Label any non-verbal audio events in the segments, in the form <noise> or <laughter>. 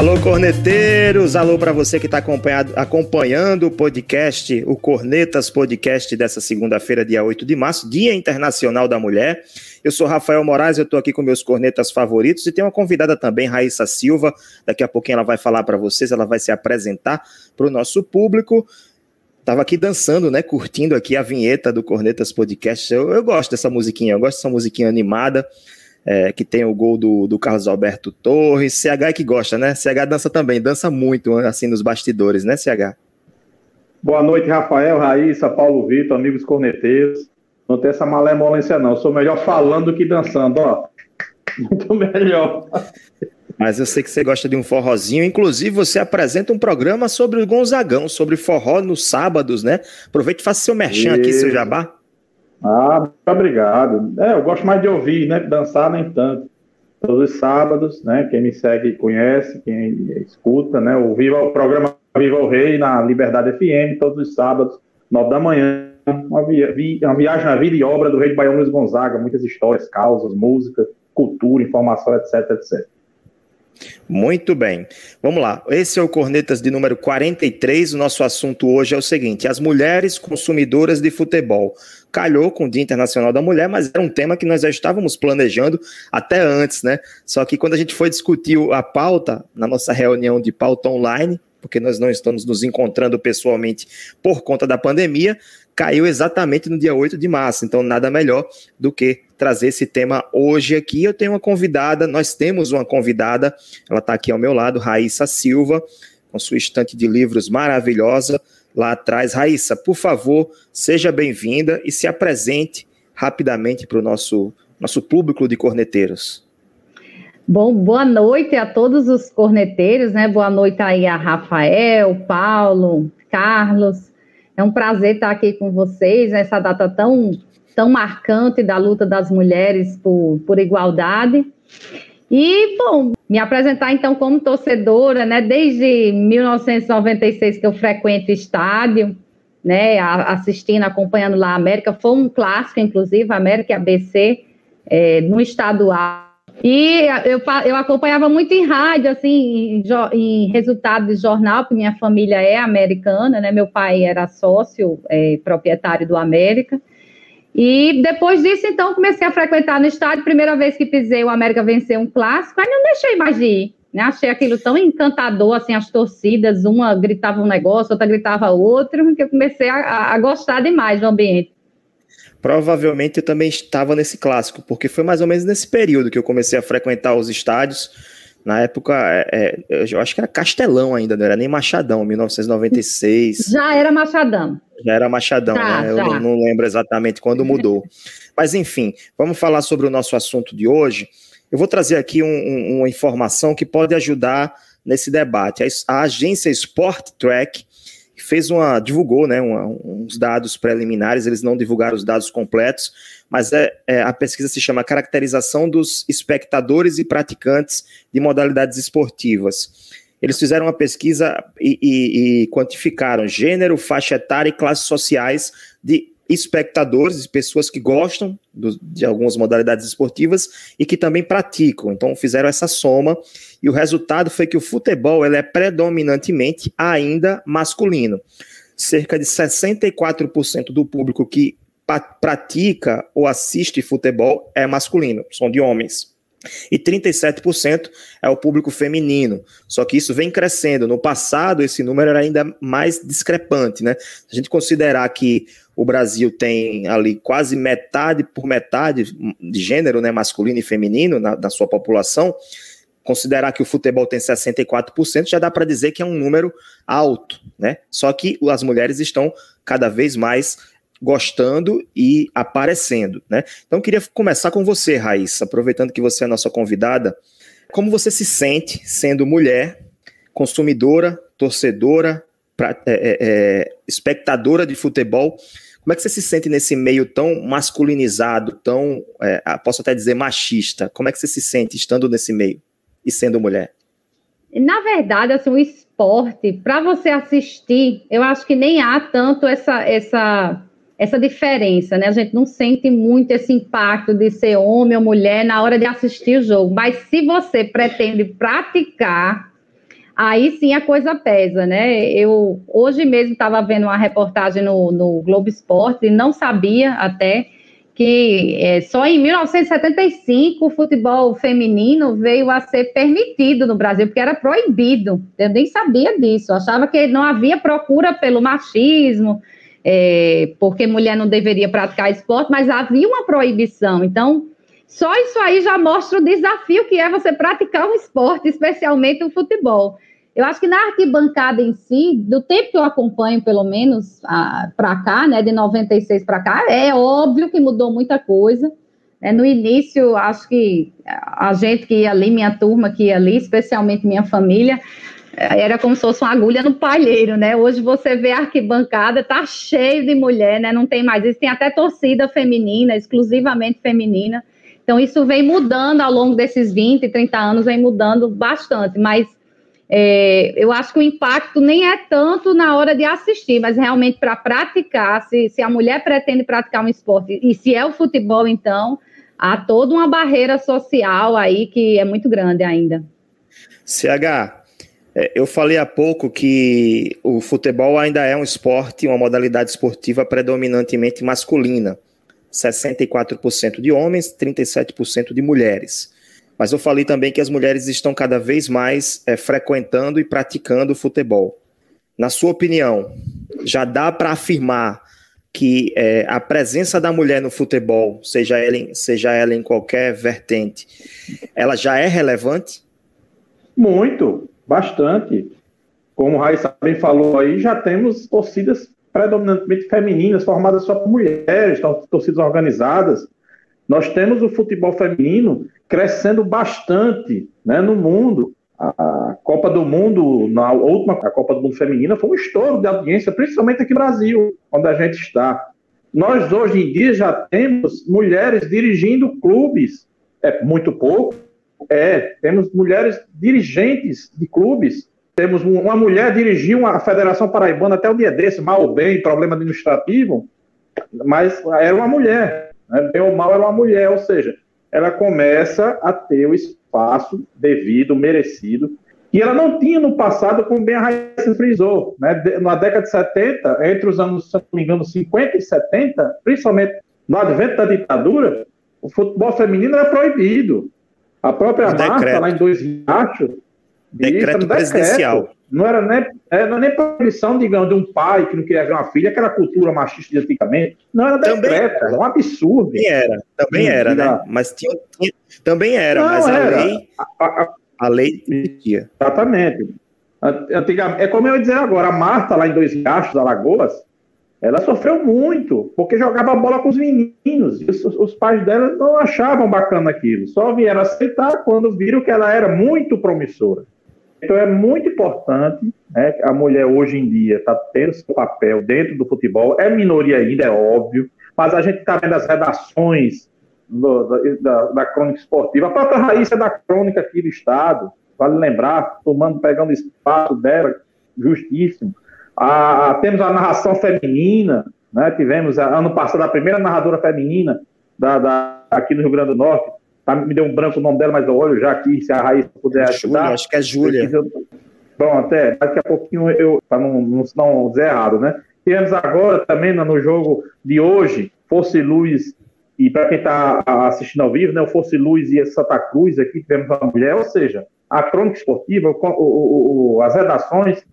Alô, corneteiros! Alô para você que está acompanhando o podcast, o Cornetas Podcast dessa segunda-feira, dia 8 de março, Dia Internacional da Mulher. Eu sou Rafael Moraes, eu estou aqui com meus cornetas favoritos e tem uma convidada também, Raíssa Silva. Daqui a pouquinho ela vai falar para vocês, ela vai se apresentar para o nosso público. Tava aqui dançando, né? Curtindo aqui a vinheta do Cornetas Podcast. Eu, eu gosto dessa musiquinha, eu gosto dessa musiquinha animada é, que tem o gol do, do Carlos Alberto Torres. CH é que gosta, né? CH dança também, dança muito, assim, nos bastidores, né, CH? Boa noite, Rafael, Raíssa, Paulo Vitor, amigos corneteiros. Não tem essa malemolência, não. Eu sou melhor falando que dançando, ó. <laughs> Muito melhor. Mas eu sei que você gosta de um forrozinho. Inclusive, você apresenta um programa sobre o Gonzagão, sobre forró nos sábados, né? Aproveite e faça seu merchan aqui, seu jabá. Ah, obrigado. É, eu gosto mais de ouvir, né? Dançar nem tanto. Todos os sábados, né? Quem me segue conhece, quem escuta, né? O, Viva, o programa Viva o Rei na Liberdade FM, todos os sábados, nove da manhã. Uma, vi, uma viagem na vida e obra do Rei de Baião Luiz Gonzaga, muitas histórias, causas, música, cultura, informação, etc, etc. Muito bem. Vamos lá. Esse é o Cornetas de número 43. O nosso assunto hoje é o seguinte: as mulheres consumidoras de futebol. Calhou com o Dia Internacional da Mulher, mas era um tema que nós já estávamos planejando até antes, né? Só que quando a gente foi discutir a pauta, na nossa reunião de pauta online, porque nós não estamos nos encontrando pessoalmente por conta da pandemia, caiu exatamente no dia 8 de março. Então, nada melhor do que trazer esse tema hoje aqui. Eu tenho uma convidada, nós temos uma convidada, ela está aqui ao meu lado, Raíssa Silva, com sua estante de livros maravilhosa lá atrás. Raíssa, por favor, seja bem-vinda e se apresente rapidamente para o nosso, nosso público de corneteiros. Bom, boa noite a todos os corneteiros, né? Boa noite aí a Rafael, Paulo, Carlos. É um prazer estar aqui com vocês nessa data tão tão marcante da luta das mulheres por, por igualdade. E, bom, me apresentar então como torcedora, né? Desde 1996 que eu frequento estádio, né? Assistindo, acompanhando lá a América. Foi um clássico, inclusive, América e ABC, é, no estadual. E eu, eu acompanhava muito em rádio, assim, em, em resultado de jornal, porque minha família é americana, né? Meu pai era sócio, é, proprietário do América. E depois disso, então, comecei a frequentar no estádio. Primeira vez que pisei, o América venceu um clássico, aí não deixei mais de ir. Né? Achei aquilo tão encantador, assim, as torcidas, uma gritava um negócio, outra gritava outro, que eu comecei a, a gostar demais do ambiente. Provavelmente eu também estava nesse clássico, porque foi mais ou menos nesse período que eu comecei a frequentar os estádios. Na época, é, é eu acho que era Castelão ainda, não era nem Machadão, 1996. Já era Machadão. Já era Machadão, tá, né? Eu não, não, lembro exatamente quando mudou. Mas enfim, vamos falar sobre o nosso assunto de hoje. Eu vou trazer aqui um, um, uma informação que pode ajudar nesse debate. A, a agência Sport Track fez uma divulgou, né, uma, uns dados preliminares. Eles não divulgaram os dados completos, mas é, é, a pesquisa se chama Caracterização dos espectadores e praticantes de modalidades esportivas. Eles fizeram uma pesquisa e, e, e quantificaram gênero, faixa etária e classes sociais de espectadores, pessoas que gostam do, de algumas modalidades esportivas e que também praticam. Então fizeram essa soma e o resultado foi que o futebol ele é predominantemente ainda masculino. Cerca de 64% do público que pratica ou assiste futebol é masculino, são de homens. E 37% é o público feminino. Só que isso vem crescendo. No passado, esse número era ainda mais discrepante, né? Se a gente considerar que o Brasil tem ali quase metade por metade de gênero, né, masculino e feminino na, na sua população, considerar que o futebol tem 64%, já dá para dizer que é um número alto, né? Só que as mulheres estão cada vez mais gostando e aparecendo, né? Então queria começar com você, Raíssa, aproveitando que você é a nossa convidada, como você se sente sendo mulher, consumidora, torcedora, pra, é, é, é, espectadora de futebol? Como é que você se sente nesse meio tão masculinizado, tão, é, posso até dizer, machista? Como é que você se sente estando nesse meio e sendo mulher? na verdade, assim, o esporte, para você assistir, eu acho que nem há tanto essa, essa, essa diferença, né? A gente não sente muito esse impacto de ser homem ou mulher na hora de assistir o jogo. Mas se você pretende praticar, aí sim a coisa pesa, né? Eu hoje mesmo estava vendo uma reportagem no, no Globo Esporte e não sabia até que é, só em 1975 o futebol feminino veio a ser permitido no Brasil, porque era proibido. Eu nem sabia disso, achava que não havia procura pelo machismo, é, porque mulher não deveria praticar esporte, mas havia uma proibição. Então, só isso aí já mostra o desafio que é você praticar um esporte, especialmente o futebol. Eu acho que na arquibancada em si, do tempo que eu acompanho, pelo menos para cá, né, de 96 para cá, é óbvio que mudou muita coisa. É, no início, acho que a gente que ia ali, minha turma que ia ali, especialmente minha família, era como se fosse uma agulha no palheiro, né? Hoje você vê a arquibancada, tá cheio de mulher, né? Não tem mais isso, tem até torcida feminina, exclusivamente feminina. Então, isso vem mudando ao longo desses 20, 30 anos, vem mudando bastante, mas é, eu acho que o impacto nem é tanto na hora de assistir, mas realmente para praticar, se, se a mulher pretende praticar um esporte, e se é o futebol, então, há toda uma barreira social aí que é muito grande ainda. CH, eu falei há pouco que o futebol ainda é um esporte, uma modalidade esportiva predominantemente masculina. 64% de homens, 37% de mulheres. Mas eu falei também que as mulheres estão cada vez mais é, frequentando e praticando futebol. Na sua opinião, já dá para afirmar que é, a presença da mulher no futebol, seja ela, em, seja ela em qualquer vertente, ela já é relevante? Muito, bastante. Como o Raíssa bem falou aí, já temos torcidas predominantemente femininas, formadas só por mulheres, torcidas organizadas. Nós temos o futebol feminino crescendo bastante né, no mundo. A Copa do Mundo, na última a Copa do Mundo Feminina, foi um estouro de audiência, principalmente aqui no Brasil, onde a gente está. Nós, hoje em dia, já temos mulheres dirigindo clubes. É muito pouco, é. Temos mulheres dirigentes de clubes. Temos uma mulher dirigiu a Federação Paraibana até o dia desse, mal ou bem, problema administrativo, mas era uma mulher. Né? Bem ou mal, era uma mulher, ou seja, ela começa a ter o espaço devido, merecido, que ela não tinha no passado, como bem a Raíssa frisou. Né? Na década de 70, entre os anos, se não me engano, 50 e 70, principalmente no advento da ditadura, o futebol feminino era proibido. A própria Marta, lá em Dois Riachos, decreto presidencial. Não era nem, é, não era nem proibição, digamos, de um pai que não queria ver uma filha, aquela cultura machista de antigamente. Não era decreto, também era um absurdo. Também era, também era, né? Mas tinha, tinha, também era, não, mas era. a lei. A, a, a lei permitia. Exatamente. Antigamente, é como eu ia dizer agora, a Marta, lá em Dois Riachos, Alagoas, ela sofreu muito, porque jogava bola com os meninos, e os, os, pais dela não achavam bacana aquilo, só vieram aceitar quando viram que ela era muito promissora. Então é muito importante né, a mulher hoje em dia está tendo seu papel dentro do futebol, é minoria ainda, é óbvio, mas a gente está vendo as redações do, da, da, crônica esportiva, a própria Raíssa é da crônica aqui do Estado, vale lembrar, tomando, pegando espaço dela, justíssimo. A, temos a narração feminina, né, tivemos a, ano passado a primeira narradora feminina da, da, aqui no Rio Grande do Norte, Tá, me deu um branco o nome dela, mas eu olho já aqui, se a Raíssa puder ajudar. Júlia, acho que é Júlia. Bom, até daqui a pouquinho eu, para não, não, não dizer errado, né? Temos agora também no jogo de hoje, Fosse Luz, e para quem está assistindo ao vivo, né, o Fosse Luz e Santa Cruz aqui, tivemos uma mulher, ou seja, a crônica esportiva, o, o, o, as redações,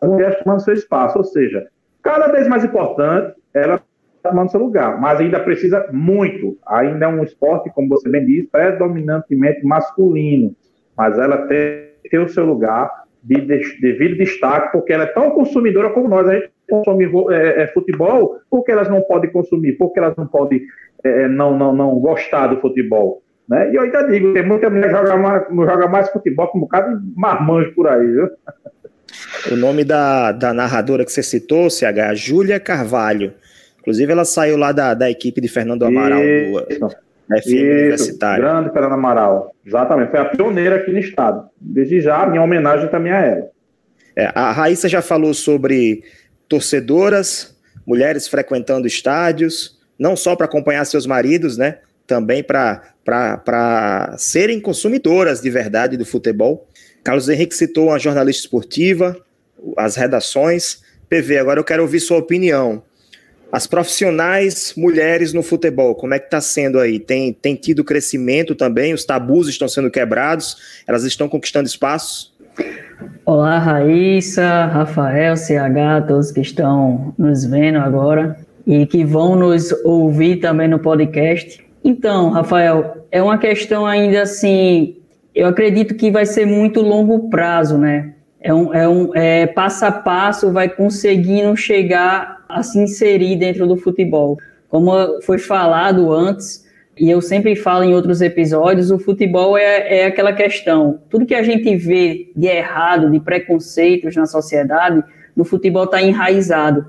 as mulheres tomando seu espaço, ou seja, cada vez mais importante, ela tomando seu lugar, mas ainda precisa muito. Ainda é um esporte, como você bem disse, predominantemente masculino, mas ela tem, tem o seu lugar de, de, devido destaque, porque ela é tão consumidora como nós. A gente consome é, é, futebol, porque elas não podem consumir, porque elas não podem é, é, não, não, não gostar do futebol. Né? E eu ainda digo, tem muita mulher que joga mais, joga mais futebol que um bocado de marmanjo por aí, viu? <laughs> O nome da, da narradora que você citou, CH, é Júlia Carvalho. Inclusive, ela saiu lá da, da equipe de Fernando Amaral, Isso. do FM Universitário. Grande Fernando Amaral. Exatamente, foi a pioneira aqui no estado. Desde já, minha homenagem também a ela. É, a Raíssa já falou sobre torcedoras, mulheres frequentando estádios, não só para acompanhar seus maridos, né? Também para serem consumidoras de verdade do futebol. Carlos Henrique citou uma jornalista esportiva, as redações. PV, agora eu quero ouvir sua opinião. As profissionais mulheres no futebol, como é que está sendo aí? Tem, tem tido crescimento também? Os tabus estão sendo quebrados? Elas estão conquistando espaços? Olá, Raíssa, Rafael, CH, todos que estão nos vendo agora e que vão nos ouvir também no podcast. Então, Rafael, é uma questão ainda assim, eu acredito que vai ser muito longo prazo, né? É um, é um é, passo a passo, vai conseguindo chegar a se inserir dentro do futebol. Como foi falado antes, e eu sempre falo em outros episódios, o futebol é, é aquela questão. Tudo que a gente vê de errado, de preconceitos na sociedade, no futebol está enraizado.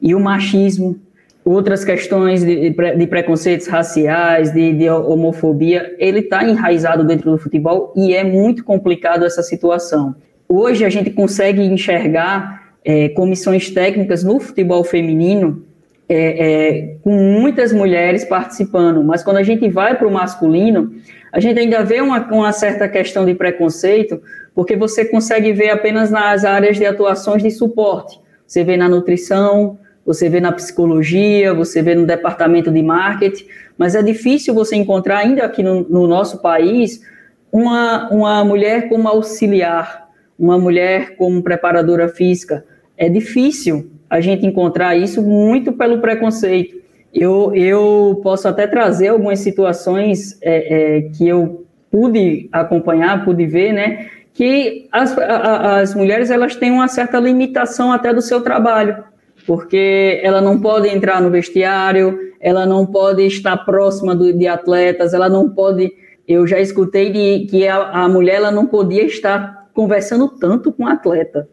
E o machismo, outras questões de, de preconceitos raciais, de, de homofobia, ele está enraizado dentro do futebol e é muito complicado essa situação. Hoje a gente consegue enxergar é, comissões técnicas no futebol feminino é, é, com muitas mulheres participando, mas quando a gente vai para o masculino, a gente ainda vê uma, uma, certa questão de preconceito, porque você consegue ver apenas nas áreas de atuações de suporte. Você vê na nutrição, você vê na psicologia, você vê no departamento de marketing, mas é difícil você encontrar, ainda aqui no, no nosso país, uma, uma mulher como auxiliar, uma mulher como preparadora física. É difícil a gente encontrar isso muito pelo preconceito. Eu, eu posso até trazer algumas situações é, é, que eu pude acompanhar, pude ver, né? Que as, a, as mulheres elas têm uma certa limitação até do seu trabalho, porque ela não pode entrar no vestiário, ela não pode estar próxima do, de atletas, ela não pode. Eu já escutei de, que a, a mulher ela não podia estar conversando tanto com o atleta.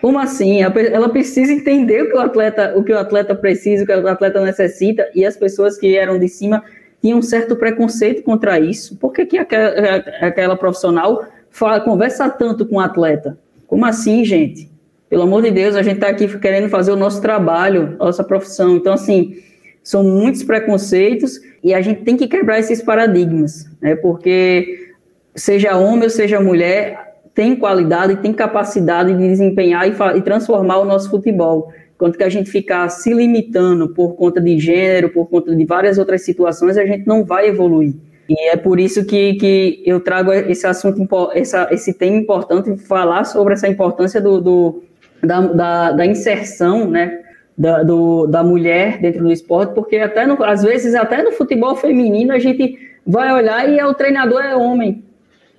Como assim? Ela precisa entender o que o atleta, o que o atleta precisa, o que o atleta necessita, e as pessoas que eram de cima tinham um certo preconceito contra isso. Por que, que aquela, aquela profissional fala, conversa tanto com o atleta? Como assim, gente? Pelo amor de Deus, a gente está aqui querendo fazer o nosso trabalho, nossa profissão. Então, assim, são muitos preconceitos e a gente tem que quebrar esses paradigmas, né? Porque seja homem ou seja mulher, tem qualidade, tem capacidade de desempenhar e, e transformar o nosso futebol. Enquanto que a gente ficar se limitando por conta de gênero, por conta de várias outras situações, a gente não vai evoluir. E é por isso que, que eu trago esse assunto, essa, esse tema importante, falar sobre essa importância do, do da, da, da, inserção, né, da, do, da mulher dentro do esporte, porque até no, às vezes até no futebol feminino a gente vai olhar e é, o treinador é homem,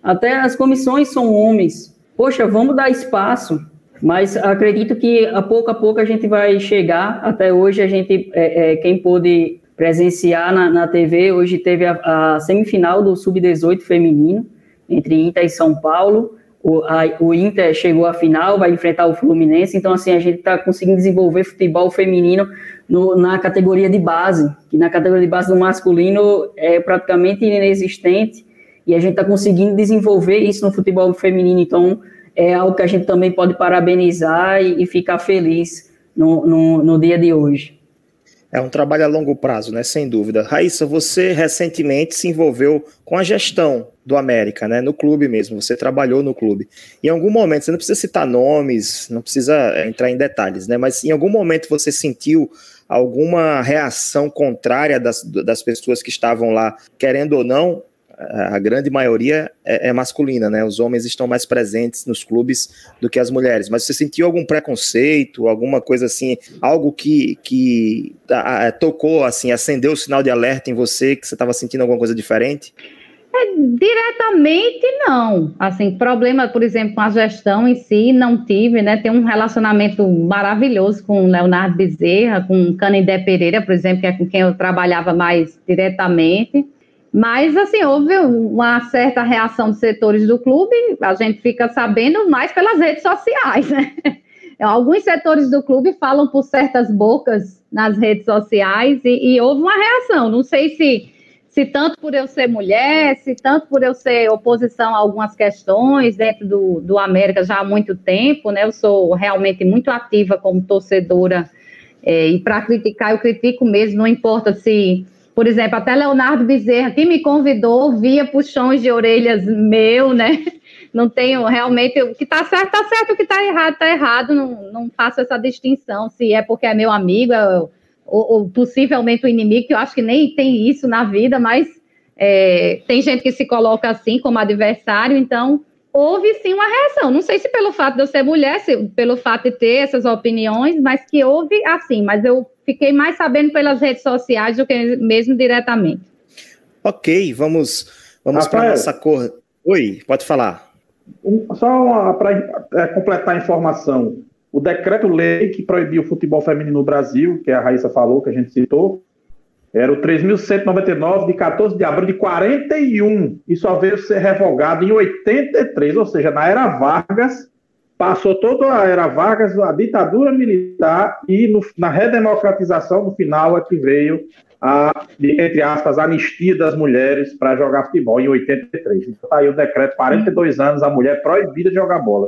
até as comissões são homens. Poxa, vamos dar espaço. Mas acredito que a pouco a pouco a gente vai chegar. Até hoje a gente, é, é, quem pôde presenciar na, na TV, hoje teve a, a semifinal do Sub-18 feminino, entre Inter e São Paulo. O, a, o, Inter chegou à final, vai enfrentar o Fluminense, então assim, a gente está conseguindo desenvolver futebol feminino no, na categoria de base, que na categoria de base do masculino é praticamente inexistente, e a gente está conseguindo desenvolver isso no futebol feminino. Então, é algo que a gente também pode parabenizar e, e ficar feliz no, no, no dia de hoje. É um trabalho a longo prazo, né? Sem dúvida. Raíssa, você recentemente se envolveu com a gestão do América, né? No clube mesmo. Você trabalhou no clube. Em algum momento, você não precisa citar nomes, não precisa é, entrar em detalhes, né? Mas em algum momento você sentiu alguma reação contrária das, das pessoas que estavam lá, querendo ou não, a grande maioria é, é, masculina, né? Os homens estão mais presentes nos clubes do que as mulheres. Mas você sentiu algum preconceito, alguma coisa assim, algo que, que a, a, tocou, assim, acendeu o sinal de alerta em você, que você estava sentindo alguma coisa diferente? É, diretamente não. Assim, problema, por exemplo, com a gestão em si, não tive, né? Tem um relacionamento maravilhoso com o Leonardo Bezerra, com o Canindé Pereira, por exemplo, que é com quem eu trabalhava mais diretamente. Mas, assim, houve uma certa reação dos setores do clube, a gente fica sabendo mais pelas redes sociais, né? <laughs> Alguns setores do clube falam por certas bocas nas redes sociais e, e houve uma reação. Não sei se se tanto por eu ser mulher, se tanto por eu ser oposição a algumas questões dentro do, do América já há muito tempo, né? Eu sou realmente muito ativa como torcedora é, e para criticar, eu critico mesmo, não importa se, por exemplo, até Leonardo Bezerra, que me convidou, via puxões de orelhas meu, né? <laughs> Não tenho realmente, o que está certo, está certo, o que está errado, está errado, não, não faço essa distinção, se é porque é meu amigo, é, ou, ou, possivelmente o inimigo, que eu acho que nem tem isso na vida, mas é, tem gente que se coloca assim como adversário, então houve sim uma reação. Não sei se pelo fato de eu ser mulher, se pelo fato de ter essas opiniões, mas que houve assim. Mas eu fiquei mais sabendo pelas redes sociais do que mesmo diretamente. Ok, vamos, vamos para a nossa cor. Oi, pode falar. Só para é, completar a informação. O decreto-lei que proibiu o futebol feminino no Brasil, que a Raíssa falou, que a gente citou, era o 3.199 de 14 de abril de 41 e só veio ser revogado em 83, ou seja, na era Vargas, passou toda a era Vargas, a ditadura militar e no, na redemocratização, no final, é que veio a, entre aspas, a anistia das mulheres para jogar futebol em 83. Então tá aí o decreto, 42 anos, a mulher proibida de jogar bola.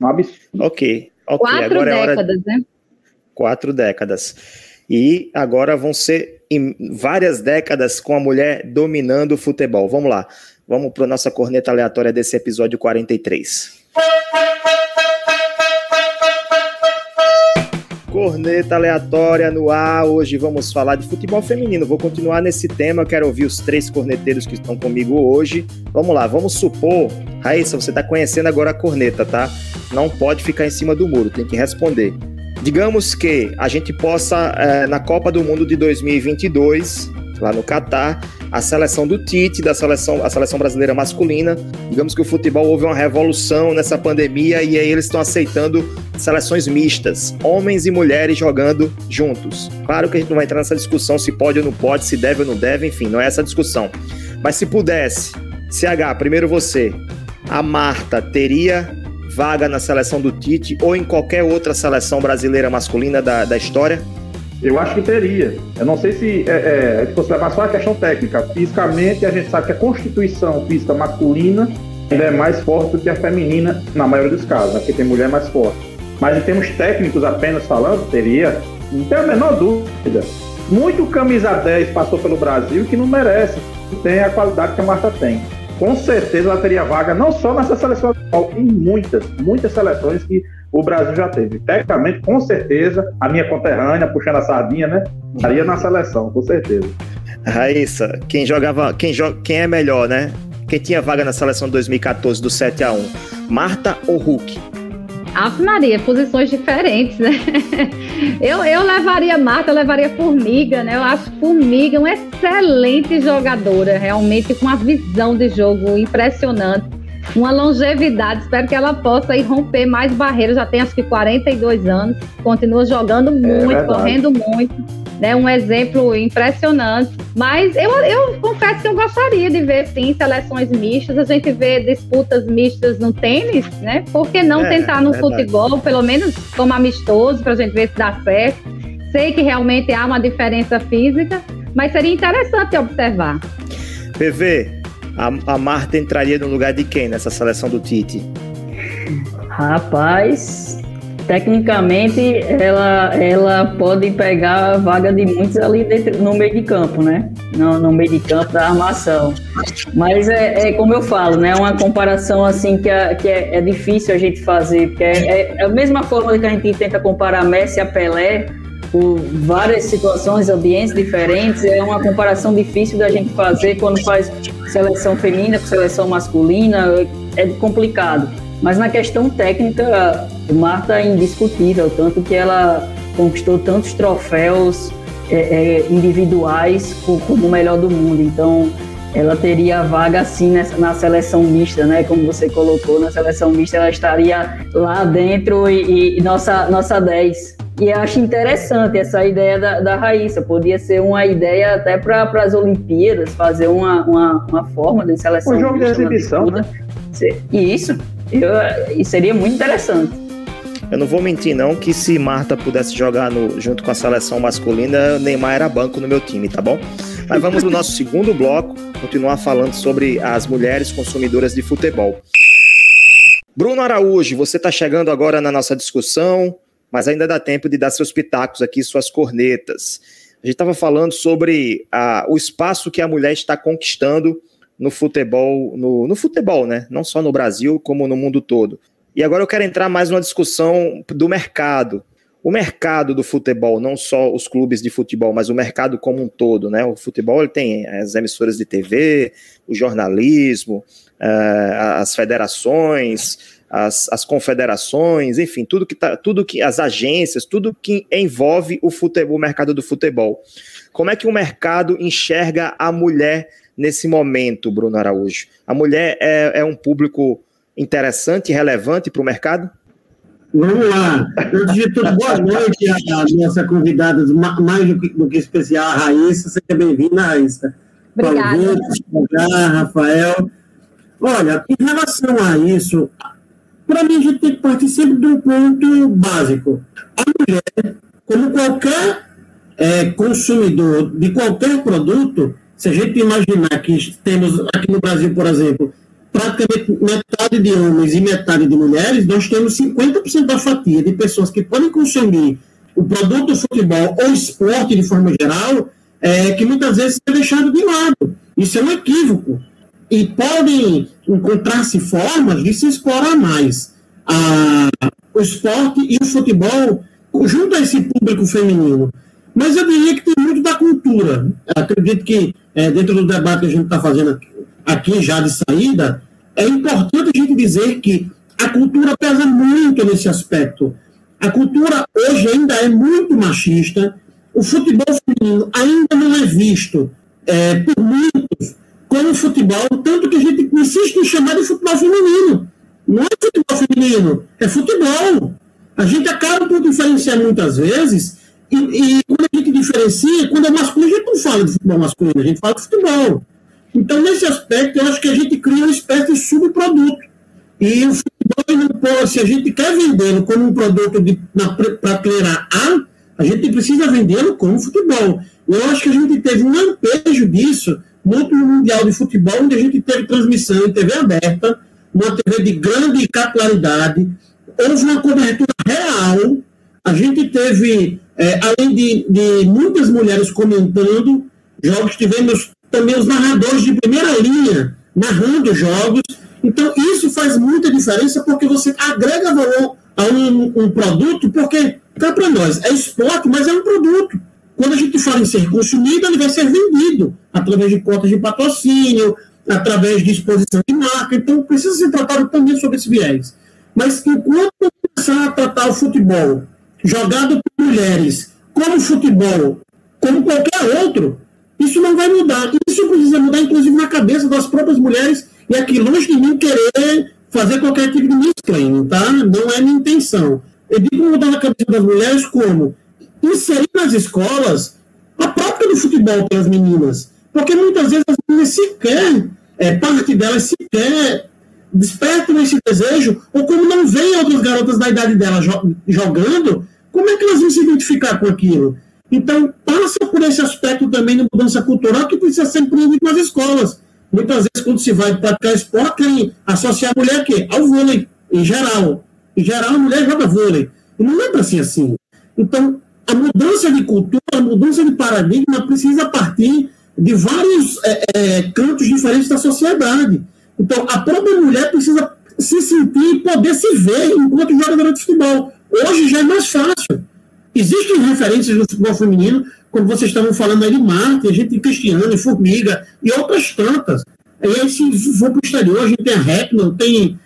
Um absurdo. Ok, ok. Quatro Agora décadas, é hora... né? Quatro décadas. E agora vão ser várias décadas com a mulher dominando o futebol. Vamos lá. Vamos para a nossa corneta aleatória desse episódio 43. Corneta aleatória no ar. Hoje vamos falar de futebol feminino. Vou continuar nesse tema. Eu quero ouvir os três corneteiros que estão comigo hoje. Vamos lá, vamos supor. Raíssa, você está conhecendo agora a corneta, tá? Não pode ficar em cima do muro, tem que responder. Digamos que a gente possa, é, na Copa do Mundo de 2022, lá no Catar, a seleção do Tite, da seleção, a seleção brasileira masculina, digamos que o futebol houve uma revolução nessa pandemia e aí eles estão aceitando seleções mistas, homens e mulheres jogando juntos. Claro que a gente não vai entrar nessa discussão se pode ou não pode, se deve ou não deve, enfim, não é essa discussão. Mas se pudesse, CH, primeiro você, a Marta teria vaga na seleção do Tite ou em qualquer outra seleção brasileira masculina da, da história? Eu acho que teria. Eu não sei se é, é, você levar só a questão técnica. Fisicamente, a gente sabe que a constituição física masculina ainda é mais forte do que a feminina, na maioria dos casos, né? porque tem mulher mais forte. Mas em termos técnicos, apenas falando, teria, não tem a menor dúvida. Muito camisa 10 passou pelo Brasil que não merece, tem a qualidade que a Marta tem com certeza ela teria vaga não só nessa seleção atual, em muitas, muitas seleções que o Brasil já teve. Tecnicamente, com certeza, a minha conterrânea, puxando a sardinha, né? Estaria na seleção, com certeza. Raíssa, quem jogava, quem, quem é melhor, né? Quem tinha vaga na seleção 2014 do 7 a 1 Marta ou Hulk? Ave Maria, posições diferentes, né? <laughs> Eu, eu levaria Marta, eu levaria Formiga, né? Eu acho Formiga uma excelente jogadora, realmente com uma visão de jogo impressionante, uma longevidade. Espero que ela possa ir romper mais barreiras. Já tem acho que 42 anos, continua jogando é muito, é correndo muito né? Um exemplo impressionante. Mas eu, eu confesso que eu gostaria de ver, sim, seleções mistas. A gente vê disputas mistas no tênis, né? Por que não é, tentar no é futebol, pelo menos como amistoso, para a gente ver se dá certo? Sei que realmente há uma diferença física, mas seria interessante observar. PV, a, a Marta entraria no lugar de quem nessa seleção do Tite? Rapaz, tecnicamente ela, ela pode pegar a vaga de muitos ali dentro, no meio de campo, né? No, no meio de campo da armação. Mas é, é, como eu falo, né? Uma comparação assim que, é, que é, é difícil a gente fazer, porque é, é, a mesma forma que a gente tenta comparar Messi a Pelé por várias situações, ambientes diferentes, é uma comparação difícil da gente fazer quando faz seleção feminina com seleção masculina, é complicado. Mas na questão técnica, Marta é indiscutível, tanto que ela conquistou tantos troféus é, é, individuais como o melhor do mundo. Então, ela teria vaga assim nessa, na seleção mista, né? Como você colocou, na seleção mista ela estaria lá dentro e, e nossa, nossa 10. E eu acho interessante essa ideia da, da Raíssa. Podia ser uma ideia até para as Olimpíadas, fazer uma, uma, uma forma de seleção. Um jogo de exibição, né? Isso. Eu, e seria muito interessante. Eu não vou mentir, não, que se Marta pudesse jogar no, junto com a seleção masculina, Neymar era banco no meu time, tá bom? Mas vamos no nosso segundo bloco, continuar falando sobre as mulheres consumidoras de futebol. Bruno Araújo, você está chegando agora na nossa discussão, mas ainda dá tempo de dar seus pitacos aqui, suas cornetas. A gente estava falando sobre a, o espaço que a mulher está conquistando no futebol, no, no futebol, né? Não só no Brasil, como no mundo todo. E agora eu quero entrar mais numa discussão do mercado. O mercado do futebol, não só os clubes de futebol, mas o mercado como um todo, né? O futebol ele tem as emissoras de TV, o jornalismo, uh, as federações, as, as confederações, enfim, tudo que tá, tudo que as agências, tudo que envolve o futebol, o mercado do futebol. Como é que o mercado enxerga a mulher nesse momento, Bruno Araújo? A mulher é, é um público interessante e relevante para o mercado? Vamos lá. Eu digito boa <laughs> noite à nossa convidada, mais do que, do que especial, a Raíssa. Seja bem-vinda, Raíssa. Obrigada. Paulo, Rafael. Olha, em relação a isso, para mim a gente tem que partir sempre de um ponto básico. A mulher, como qualquer é, consumidor de qualquer produto, se a gente imaginar que temos aqui no Brasil, por exemplo, praticamente metade de homens e metade de mulheres, nós temos 50% da fatia de pessoas que podem consumir o produto do futebol ou esporte de forma geral, é, que muitas vezes é deixado de lado. Isso é um equívoco. E podem encontrar-se formas de se explorar mais o esporte e o futebol junto a esse público feminino. Mas eu diria que tem muito da cultura. Eu acredito que, é, dentro do debate que a gente está fazendo aqui, aqui, já de saída, é importante a gente dizer que a cultura pesa muito nesse aspecto. A cultura hoje ainda é muito machista. O futebol feminino ainda não é visto é, por muitos como futebol, tanto que a gente insiste em chamar de futebol feminino. Não é futebol feminino, é futebol. A gente acaba por diferenciar muitas vezes e, e, quando a gente diferencia, quando é masculino, a gente não fala de futebol masculino, a gente fala de futebol. Então, nesse aspecto, eu acho que a gente cria uma espécie de subproduto. E o futebol, não pode, se a gente quer vendê-lo como um produto na prateleira A, a gente precisa vendê-lo como futebol. Eu acho que a gente teve um lampejo disso no último Mundial de Futebol, onde a gente teve transmissão em TV aberta, uma TV de grande capilaridade, houve uma cobertura real, a gente teve é, além de, de, muitas mulheres comentando jogos, tivemos também os narradores de primeira linha narrando jogos. Então, isso faz muita diferença porque você agrega valor a um, um produto, porque, para nós, é esporte, mas é um produto. Quando a gente fala em ser consumido, ele vai ser vendido através de cotas de patrocínio, através de exposição de marca. Então, precisa ser tratado também sobre esse viés. Mas enquanto começar a tratar o futebol jogado por mulheres, como futebol, como qualquer outro, isso não vai mudar. Isso precisa mudar, inclusive, na cabeça das próprias mulheres, e aqui longe de mim querer fazer qualquer tipo de mansplaining, tá? Não é minha intenção. Eu digo mudar na cabeça das mulheres como inserir nas escolas a prática do futebol pelas meninas. Porque muitas vezes as meninas sequer, é, parte delas sequer despertam esse desejo, ou como não veem outras garotas da idade dela jogando, como é que elas vão se identificar com aquilo? Então, passa por esse aspecto também de mudança cultural que precisa ser promovido nas escolas. Muitas vezes, quando se vai praticar esporte, querem associar a mulher quê? ao vôlei, em geral. Em geral, a mulher joga vôlei. E não é para ser assim. Então, a mudança de cultura, a mudança de paradigma precisa partir de vários é, é, cantos diferentes da sociedade. Então, a própria mulher precisa se sentir e poder se ver enquanto jogadora de futebol. Hoje já é mais fácil. Existem referências no futebol feminino, como vocês estavam falando aí de Marte, a gente tem Cristiano, Formiga e outras tantas. E aí, se for para o exterior, a gente tem a Heckman, tem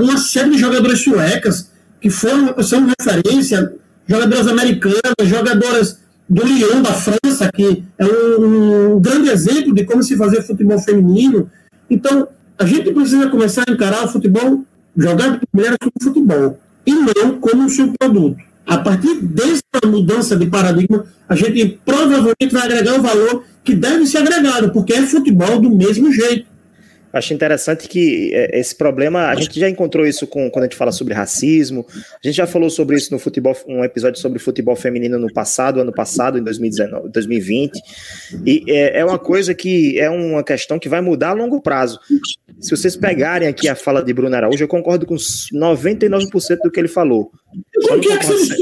uma série de jogadoras suecas que foram, são referência, jogadoras americanas, jogadoras do Lyon, da França, que é um, um grande exemplo de como se fazer futebol feminino. Então, a gente precisa começar a encarar o futebol jogado por mulheres como futebol e não como um subproduto. A partir dessa mudança de paradigma, a gente provavelmente vai agregar o valor que deve ser agregado, porque é futebol do mesmo jeito. Acho interessante que é, esse problema, a gente já encontrou isso com, quando a gente fala sobre racismo, a gente já falou sobre isso no futebol, um episódio sobre futebol feminino no passado, ano passado, em 2019, 2020, e é, é uma coisa que é uma questão que vai mudar a longo prazo. Se vocês pegarem aqui a fala de Bruno Araújo, eu concordo com 99% do que ele falou. Por que, que você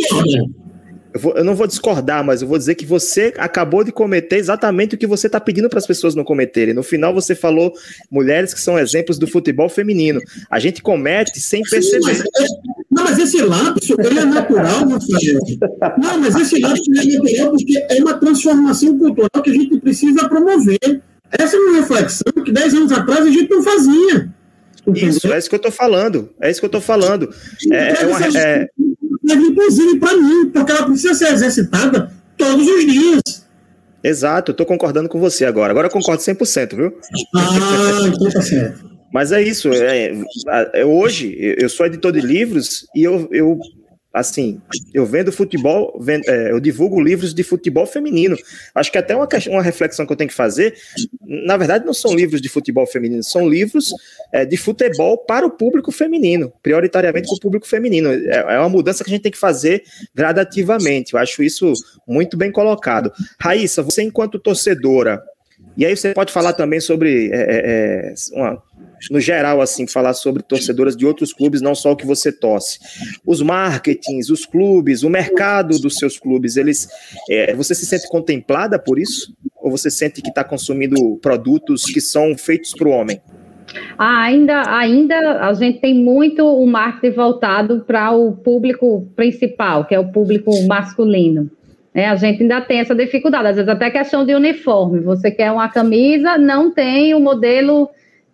eu, vou, eu, não vou discordar, mas eu vou dizer que você acabou de cometer exatamente o que você está pedindo para as pessoas não cometerem. No final, você falou mulheres que são exemplos do futebol feminino. A gente comete sem perceber. Sim, mas, não, mas esse lápis, ele é natural, Rafael. Não, mas esse lápis é natural porque é uma transformação cultural que a gente precisa promover. Essa é uma reflexão que 10 anos atrás a gente não fazia. Isso, é isso que eu estou falando. É isso que eu estou falando. É, é, uma, é, inclusive para mim, porque ela precisa ser exercitada todos os dias. Exato, eu estou concordando com você agora. Agora eu concordo 100%, viu? Ah, então tá certo. Mas é isso. É, é, hoje, eu sou editor de livros e eu, eu assim, eu vendo futebol, vendo, é, eu divulgo livros de futebol feminino. Acho que até uma, uma reflexão que eu tenho que fazer, na verdade, não são livros de futebol feminino, são livros é, de futebol para o público feminino, prioritariamente para o público feminino. É, é, uma mudança que a gente tem que fazer gradativamente. Eu acho isso muito bem colocado. Raíssa, você enquanto torcedora, e aí você pode falar também sobre é, é, é uma no geral, assim, falar sobre torcedoras de outros clubes, não só o que você torce. Os marketings, os clubes, o mercado dos seus clubes, eles. É, você se sente contemplada por isso? Ou você sente que está consumindo produtos que são feitos para o homem? Ah, ainda, ainda a gente tem muito o marketing voltado para o público principal, que é o público masculino. É, a gente ainda tem essa dificuldade, às vezes até questão de uniforme. Você quer uma camisa, não tem o modelo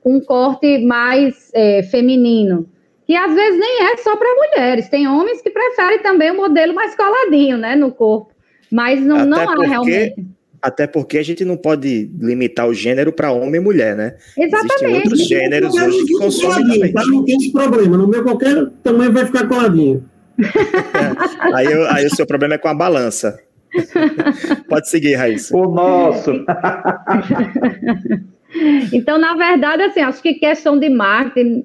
um corte mais é, feminino. Que às vezes nem é só para mulheres, tem homens que preferem também o modelo mais coladinho, né, no corpo. Mas não, não há realmente. Até porque a gente não pode limitar o gênero para homem e mulher, né? Exatamente. Existem outros gêneros hoje que consomem também. Tá? Não tem esse problema. No meu qualquer tamanho vai ficar coladinho. é. <laughs> aí, aí o seu problema é com a balança. <laughs> Pode seguir, Raíssa. O nosso. <laughs> Então, na verdade, assim, acho que questão de marketing,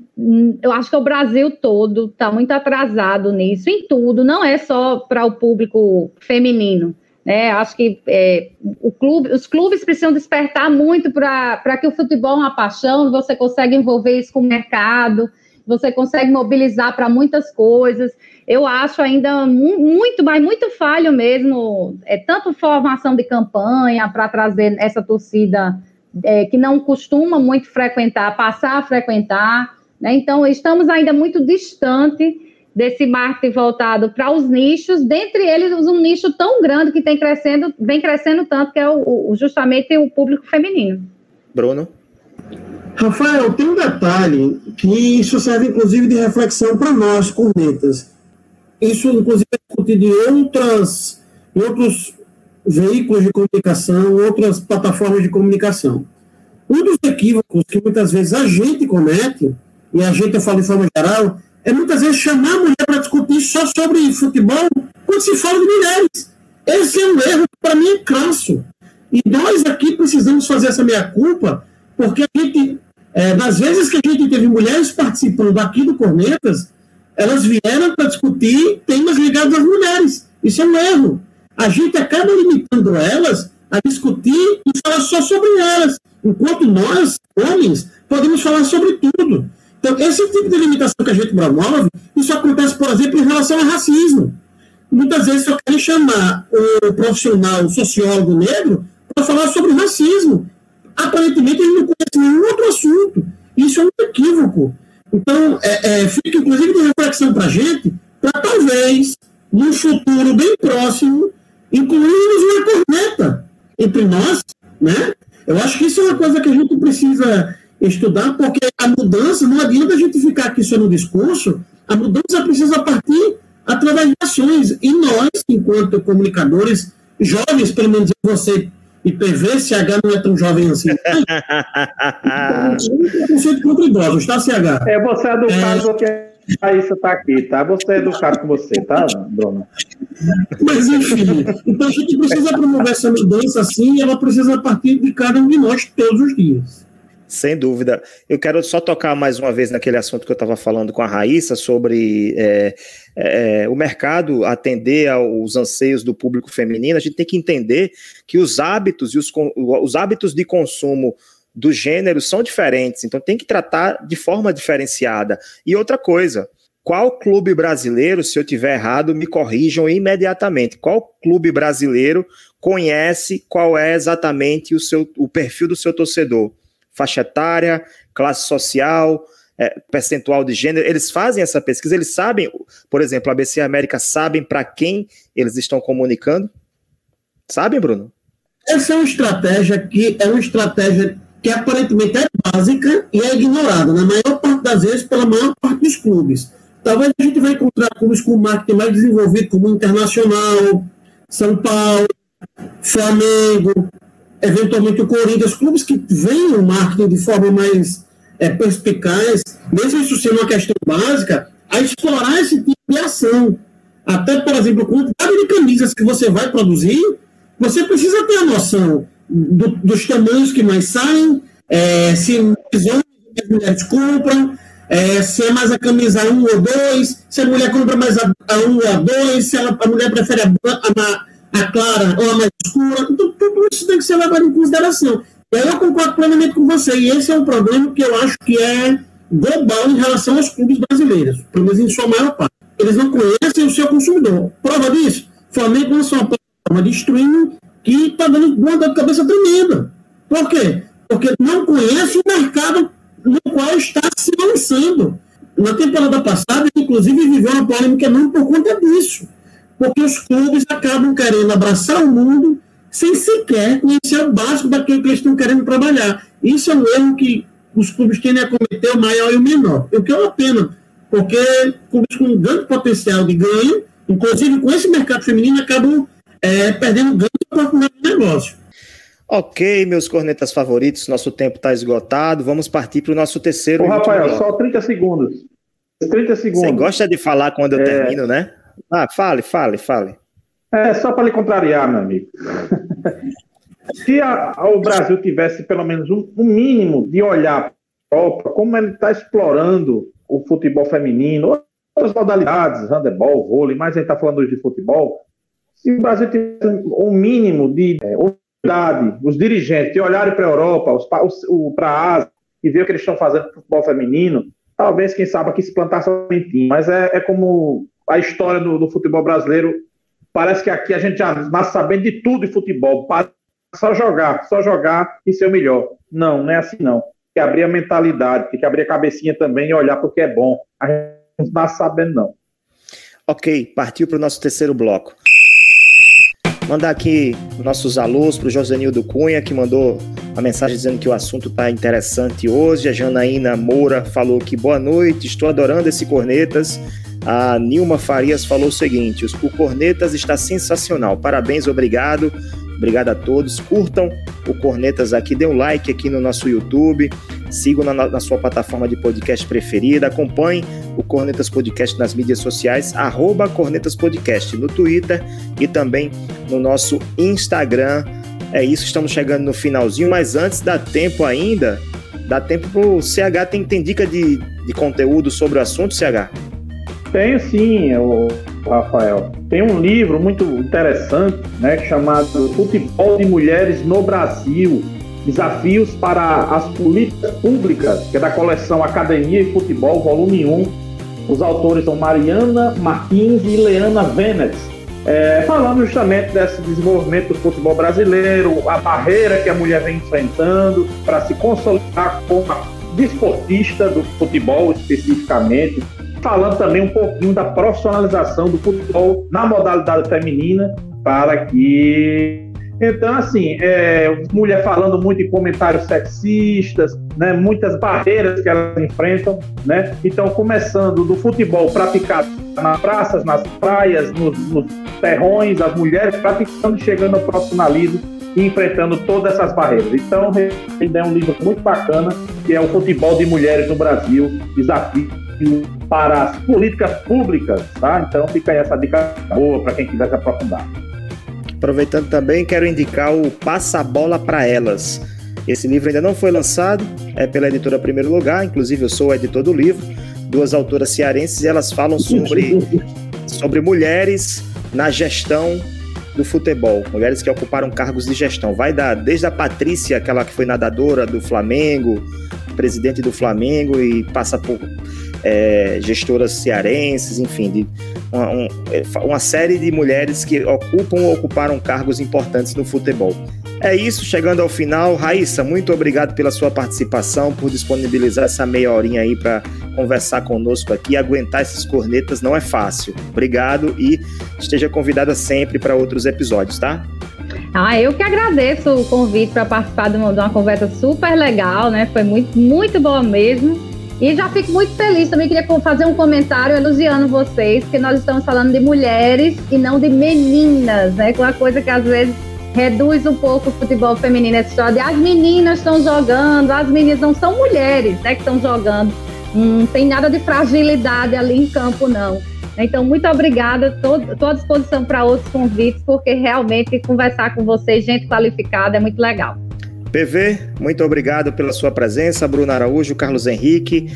eu acho que o Brasil todo está muito atrasado nisso, em tudo, não é só para o público feminino. Né? Acho que é, clube, os clubes precisam despertar muito para que o futebol é uma paixão, você consegue envolver isso com o mercado, você consegue mobilizar para muitas coisas. Eu acho ainda muito, mas muito falho mesmo, é tanto formação de campanha para trazer essa torcida é, que não costuma muito frequentar, passar a frequentar. Né? Então, estamos ainda muito distante desse marketing voltado para os nichos, dentre eles um nicho tão grande que tem crescendo, vem crescendo tanto, que é o, o, justamente o público feminino. Bruno? Rafael, tem um detalhe que isso serve inclusive de reflexão para nós, cornetas. Isso, inclusive, é discutido em, outras, em outros veículos de comunicação, outras plataformas de comunicação. Um dos equívocos que muitas vezes a gente comete, e a gente, eu falo de forma geral, é muitas vezes chamar a mulher para discutir só sobre futebol quando se fala de mulheres. Esse é um erro que para mim é crasso. E nós aqui precisamos fazer essa meia-culpa, porque a gente, é, das vezes que a gente teve mulheres participando aqui do Cornetas, elas vieram para discutir temas ligados às mulheres. Isso é um erro a gente acaba limitando elas a discutir e falar só sobre elas, enquanto nós, homens, podemos falar sobre tudo. Então, esse tipo de limitação que a gente promove, isso acontece, por exemplo, em relação ao racismo. Muitas vezes eu quero chamar o profissional, o sociólogo negro, para falar sobre racismo. Aparentemente, ele não conhece nenhum outro assunto. Isso é um equívoco. Então, é, é, fica inclusive de reflexão para a gente, para talvez, num futuro bem próximo, incluímos uma corneta entre nós, né? Eu acho que isso é uma coisa que a gente precisa estudar, porque a mudança, não adianta a gente ficar aqui só no discurso, a mudança precisa partir através de ações. E nós, enquanto comunicadores, jovens, pelo menos você e PV, CH não é tão jovem assim. <laughs> Preconceito contra idosos, tá, CH? É, você é do é... caso que a Raíssa está aqui, tá? Você é educado com você, tá, Bruno? Mas, enfim, então a gente precisa promover essa mudança assim e ela precisa partir de cada um de nós todos os dias. Sem dúvida. Eu quero só tocar mais uma vez naquele assunto que eu estava falando com a Raíssa sobre é, é, o mercado atender aos anseios do público feminino. A gente tem que entender que os hábitos e os, os hábitos de consumo do gênero são diferentes, então tem que tratar de forma diferenciada. E outra coisa, qual clube brasileiro, se eu tiver errado, me corrijam imediatamente. Qual clube brasileiro conhece qual é exatamente o, seu, o perfil do seu torcedor? Faixa etária, classe social, é, percentual de gênero, eles fazem essa pesquisa, eles sabem, por exemplo, a ABC América sabem para quem eles estão comunicando? Sabem, Bruno? Essa é uma estratégia que é uma estratégia que aparentemente é básica e é ignorada, na maior parte das vezes, pela maior parte dos clubes. Talvez a gente vai encontrar clubes com marketing mais desenvolvido, como Internacional, São Paulo, Flamengo, eventualmente o Corinthians, clubes que veem o marketing de forma mais é, perspicaz, mesmo isso sendo uma questão básica, a explorar esse tipo de ação. Até, por exemplo, a quantidade de camisas que você vai produzir, você precisa ter a noção do, dos tamanhos que mais saem, é, se as mulheres compram, é, se é mais a camisa 1 ou 2, se a mulher compra mais a, a 1 ou a 2, se ela, a mulher prefere a, a, a, clara ou a mais escura. Tudo, tudo isso tem que ser levado em consideração. E aí eu concordo plenamente com você. E esse é um problema que eu acho que é global em relação aos clubes brasileiros, pelo menos em sua maior parte. Eles não conhecem o seu consumidor. Prova disso, Flamengo lançou uma plataforma de streaming que está dando uma dor de cabeça tremenda. Por quê? Porque não conhece o mercado no qual está se lançando. Na temporada passada, inclusive, viveu uma polêmica não por conta disso, porque os clubes acabam querendo abraçar o mundo sem sequer conhecer o básico daquilo que eles estão querendo trabalhar. Isso é um erro que os clubes tendem a cometer, o maior e o menor. O que é uma pena, porque clubes com grande potencial de ganho, inclusive com esse mercado feminino, acabam é, perdendo grande oportunidade de negócio. Ok, meus cornetas favoritos, nosso tempo está esgotado. Vamos partir para o nosso terceiro. Ô, Rafael, bloco. só 30 segundos. 30 segundos. Você gosta de falar quando eu é... termino, né? Ah, fale, fale, fale. É, só para lhe contrariar, meu amigo. <laughs> Se a, a, o Brasil tivesse pelo menos um, um mínimo de olhar para a Europa, como ele está explorando o futebol feminino, outras modalidades, handebol, vôlei, mas a gente está falando hoje de futebol, se o Brasil tivesse um mínimo de é, os dirigentes, de olharem para a Europa, para a Ásia, e ver o que eles estão fazendo para o futebol feminino, talvez, quem sabe, aqui se plantasse um mentinho. Mas é, é como a história do, do, futebol brasileiro. Parece que aqui a gente já nasce sabendo de tudo de futebol. Só jogar, só jogar e ser o melhor. Não, não é assim não. Tem que abrir a mentalidade, tem que abrir a cabecinha também e olhar porque é bom. A gente não nasce sabendo, não. Ok, partiu para o nosso terceiro bloco. Mandar aqui nossos alôs para o Josenildo Cunha, que mandou a mensagem dizendo que o assunto está interessante hoje. A Janaína Moura falou que boa noite, estou adorando esse Cornetas. A Nilma Farias falou o seguinte: o Cornetas está sensacional. Parabéns, obrigado. Obrigado a todos. Curtam o Cornetas aqui, dê um like aqui no nosso YouTube, sigam na, na sua plataforma de podcast preferida, acompanhem o Cornetas Podcast nas mídias sociais, arroba Cornetas Podcast no Twitter e também no nosso Instagram. É isso, estamos chegando no finalzinho, mas antes dá tempo ainda, dá tempo para o CH, tem, tem dica de, de conteúdo sobre o assunto, CH? Tenho sim, o Rafael. Tem um livro muito interessante, né, chamado Futebol de Mulheres no Brasil. Desafios para as políticas públicas, que é da coleção Academia e Futebol, volume 1, os autores são Mariana Martins e Leana Venex. É, falando justamente desse desenvolvimento do futebol brasileiro, a barreira que a mulher vem enfrentando para se consolidar como desportista do futebol especificamente, falando também um pouquinho da profissionalização do futebol na modalidade feminina para que então, assim, é, mulher falando muito em comentários sexistas, né, muitas barreiras que elas enfrentam, né? Então, começando do futebol praticado nas praças, nas praias, nos, nos terrões, as mulheres praticando, chegando ao profissionalismo e enfrentando todas essas barreiras. Então, é um livro muito bacana, que é o Futebol de Mulheres no Brasil, Desafio para as Políticas Públicas, tá? Então, fica aí essa dica boa para quem quiser se aprofundar. Aproveitando também, quero indicar o Passa a Bola para Elas. Esse livro ainda não foi lançado, é pela editora Primeiro Lugar, inclusive eu sou o editor do livro. Duas autoras cearenses e elas falam sobre, sobre mulheres na gestão do futebol, mulheres que ocuparam cargos de gestão. Vai dar desde a Patrícia, aquela que foi nadadora do Flamengo, presidente do Flamengo e passa por é, gestoras cearenses, enfim, de uma, um, uma série de mulheres que ocupam ou ocuparam cargos importantes no futebol. É isso, chegando ao final. Raíssa, muito obrigado pela sua participação, por disponibilizar essa meia horinha aí para conversar conosco aqui. Aguentar essas cornetas não é fácil. Obrigado e esteja convidada sempre para outros episódios, tá? Ah, eu que agradeço o convite para participar de uma, de uma, conversa super legal, né? Foi muito, muito boa mesmo. E já fico muito feliz. Também queria fazer um comentário elogiando vocês, que nós estamos falando de mulheres e não de meninas, né? Uma coisa que às vezes reduz um pouco o futebol feminino, essa história de as meninas estão jogando, as meninas não são mulheres, né? Que estão jogando. Não tem nada de fragilidade ali em campo, não. Então, muito obrigada, estou à disposição para outros convites, porque realmente conversar com vocês, gente qualificada, é muito legal. PV, muito obrigado pela sua presença, Bruno Araújo, Carlos Henrique.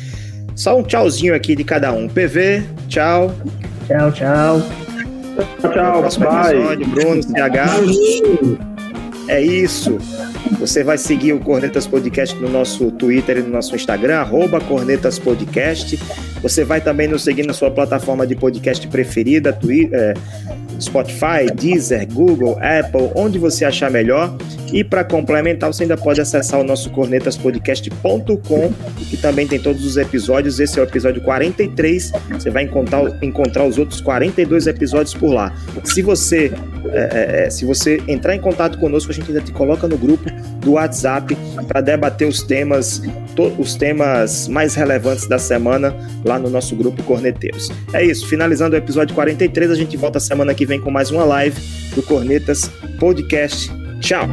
Só um tchauzinho aqui de cada um. PV, tchau. Tchau, tchau. Tchau, tchau, episódio, Bruno, CH. É isso. Você vai seguir o Cornetas Podcast no nosso Twitter e no nosso Instagram, arroba Cornetas Podcast. Você vai também nos seguir na sua plataforma de podcast preferida, Twitter, é, Spotify, Deezer, Google, Apple, onde você achar melhor. E para complementar, você ainda pode acessar o nosso cornetaspodcast.com, que também tem todos os episódios. Esse é o episódio 43. Você vai encontrar, encontrar os outros 42 episódios por lá. Se você, é, é, é, se você entrar em contato conosco, a gente ainda te coloca no grupo do WhatsApp para debater os temas, os temas mais relevantes da semana lá no nosso grupo Corneteiros. É isso, finalizando o episódio 43, a gente volta semana que vem com mais uma live do Cornetas Podcast. Tchau!